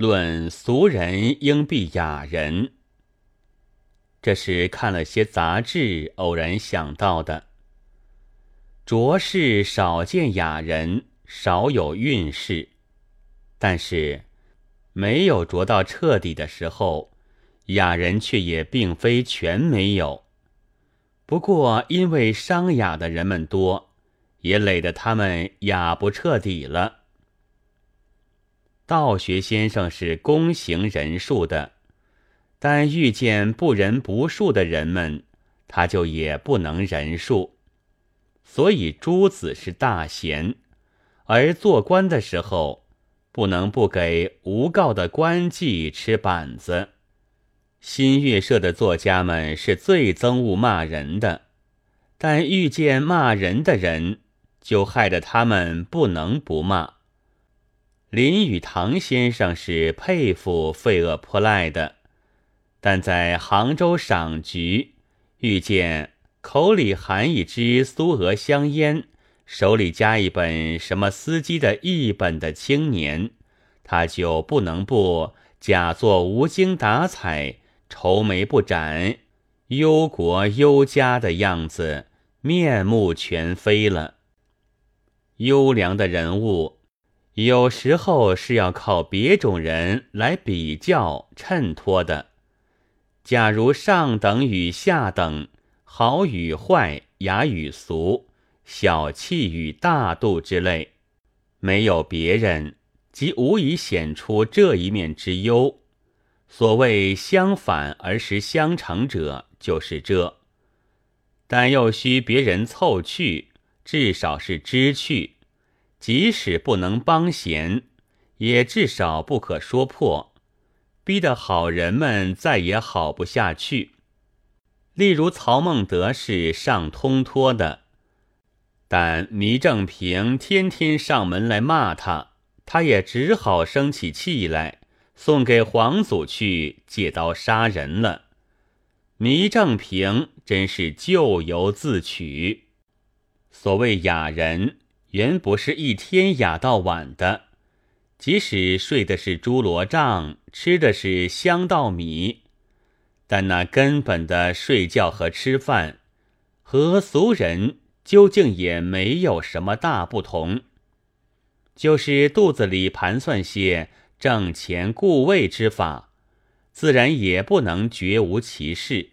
论俗人应避雅人。这是看了些杂志偶然想到的。着世少见雅人，少有运势，但是没有着到彻底的时候，雅人却也并非全没有。不过因为伤雅的人们多，也累得他们雅不彻底了。道学先生是躬行仁术的，但遇见不仁不术的人们，他就也不能仁术。所以诸子是大贤，而做官的时候，不能不给无告的官妓吃板子。新月社的作家们是最憎恶骂人的，但遇见骂人的人，就害得他们不能不骂。林语堂先生是佩服费厄泼赖的，但在杭州赏菊，遇见口里含一支苏俄香烟，手里夹一本什么司机的译本的青年，他就不能不假作无精打采、愁眉不展、忧国忧家的样子，面目全非了。优良的人物。有时候是要靠别种人来比较衬托的。假如上等与下等，好与坏，雅与俗，小气与大度之类，没有别人，即无以显出这一面之优。所谓相反而实相成者，就是这。但又需别人凑去，至少是知趣。即使不能帮闲，也至少不可说破，逼得好人们再也好不下去。例如曹孟德是上通托的，但倪正平天天上门来骂他，他也只好生起气来，送给皇祖去借刀杀人了。倪正平真是咎由自取。所谓雅人。原不是一天雅到晚的，即使睡的是猪罗帐，吃的是香稻米，但那根本的睡觉和吃饭，和俗人究竟也没有什么大不同，就是肚子里盘算些挣钱固位之法，自然也不能绝无其事，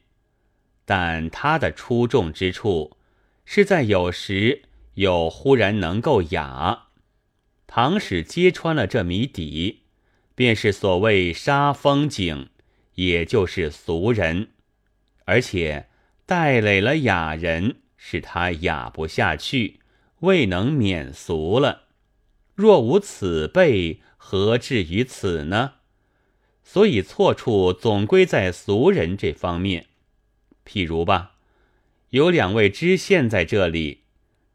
但他的出众之处，是在有时。又忽然能够雅，唐史揭穿了这谜底，便是所谓杀风景，也就是俗人，而且带累了雅人，使他雅不下去，未能免俗了。若无此辈，何至于此呢？所以错处总归在俗人这方面。譬如吧，有两位知县在这里。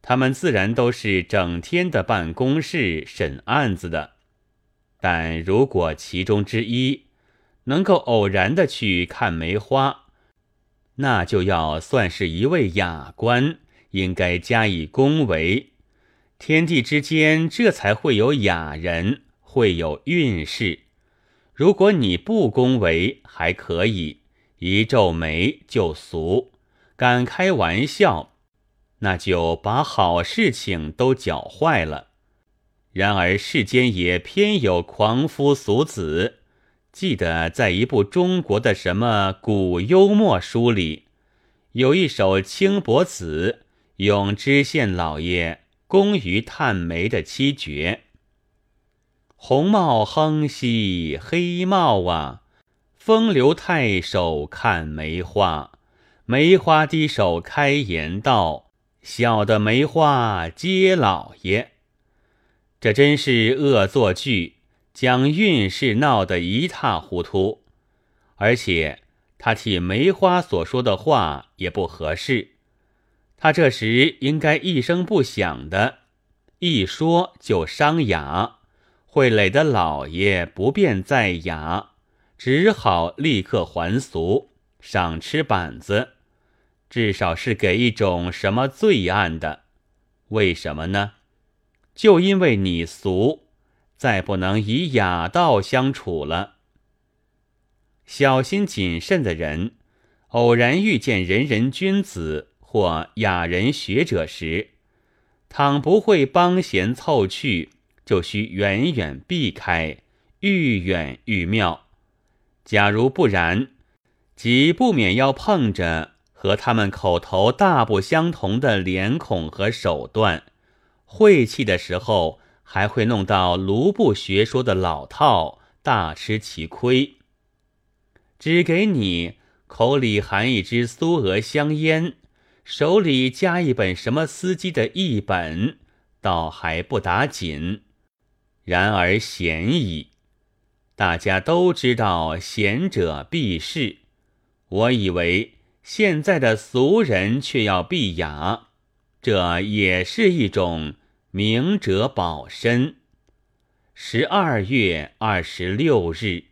他们自然都是整天的办公室审案子的，但如果其中之一能够偶然的去看梅花，那就要算是一位雅官，应该加以恭维。天地之间，这才会有雅人，会有运势。如果你不恭维，还可以一皱眉就俗，敢开玩笑。那就把好事情都搅坏了。然而世间也偏有狂夫俗子。记得在一部中国的什么古幽默书里，有一首轻薄子咏知县老爷工于探梅的七绝：红帽哼兮黑帽啊，风流太守看梅花，梅花低手开言道。小的梅花接老爷，这真是恶作剧，将运势闹得一塌糊涂。而且他替梅花所说的话也不合适，他这时应该一声不响的，一说就伤雅，会累得老爷不便再雅，只好立刻还俗，赏吃板子。至少是给一种什么罪案的？为什么呢？就因为你俗，再不能以雅道相处了。小心谨慎的人，偶然遇见仁人君子或雅人学者时，倘不会帮闲凑趣，就须远远避开，愈远愈妙。假如不然，即不免要碰着和他们口头大不相同的脸孔和手段，晦气的时候，还会弄到卢布学说的老套，大吃其亏。只给你口里含一支苏俄香烟。手里加一本什么司机的译本，倒还不打紧。然而贤矣，大家都知道贤者必士。我以为现在的俗人却要避雅，这也是一种明哲保身。十二月二十六日。